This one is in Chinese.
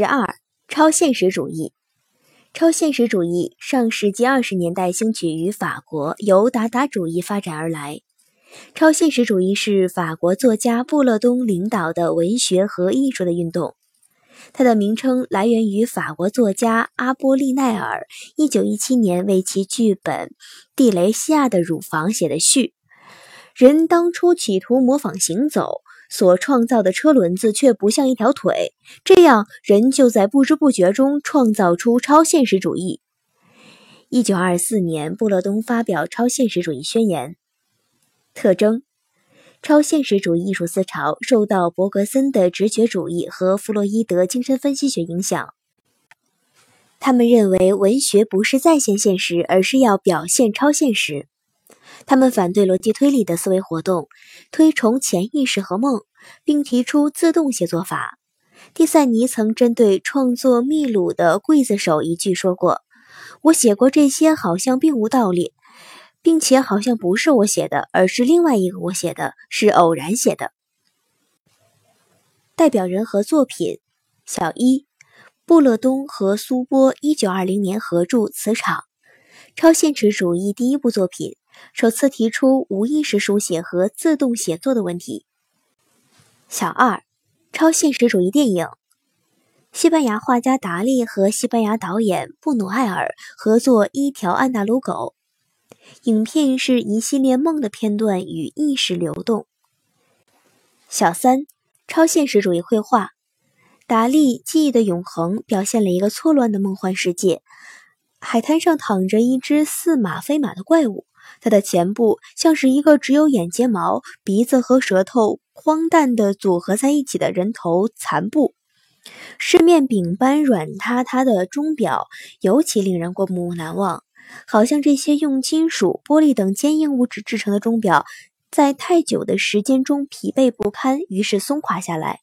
十二、超现实主义。超现实主义上世纪二十年代兴起于法国，由达达主义发展而来。超现实主义是法国作家布勒东领导的文学和艺术的运动。它的名称来源于法国作家阿波利奈尔1917年为其剧本《蒂雷西亚的乳房》写的序。人当初企图模仿行走。所创造的车轮子却不像一条腿，这样人就在不知不觉中创造出超现实主义。一九二四年，布勒东发表超现实主义宣言。特征：超现实主义艺术思潮受到伯格森的直觉主义和弗洛伊德精神分析学影响。他们认为文学不是再现现实，而是要表现超现实。他们反对逻辑推理的思维活动，推崇潜意识和梦，并提出自动写作法。蒂塞尼曾针对创作《秘鲁的刽子手》一句说过：“我写过这些，好像并无道理，并且好像不是我写的，而是另外一个我写的，是偶然写的。”代表人和作品：小一，布勒东和苏波，一九二零年合著《磁场》，超现实主义第一部作品。首次提出无意识书写和自动写作的问题。小二，超现实主义电影，西班牙画家达利和西班牙导演布努埃尔合作《一条安达鲁狗》，影片是一系列梦的片段与意识流动。小三，超现实主义绘画，达利记忆的永恒表现了一个错乱的梦幻世界，海滩上躺着一只似马非马的怪物。它的前部像是一个只有眼睫毛、鼻子和舌头荒诞的组合在一起的人头残部，饰面饼般软塌塌的钟表尤其令人过目难忘，好像这些用金属、玻璃等坚硬物质制成的钟表，在太久的时间中疲惫不堪，于是松垮下来。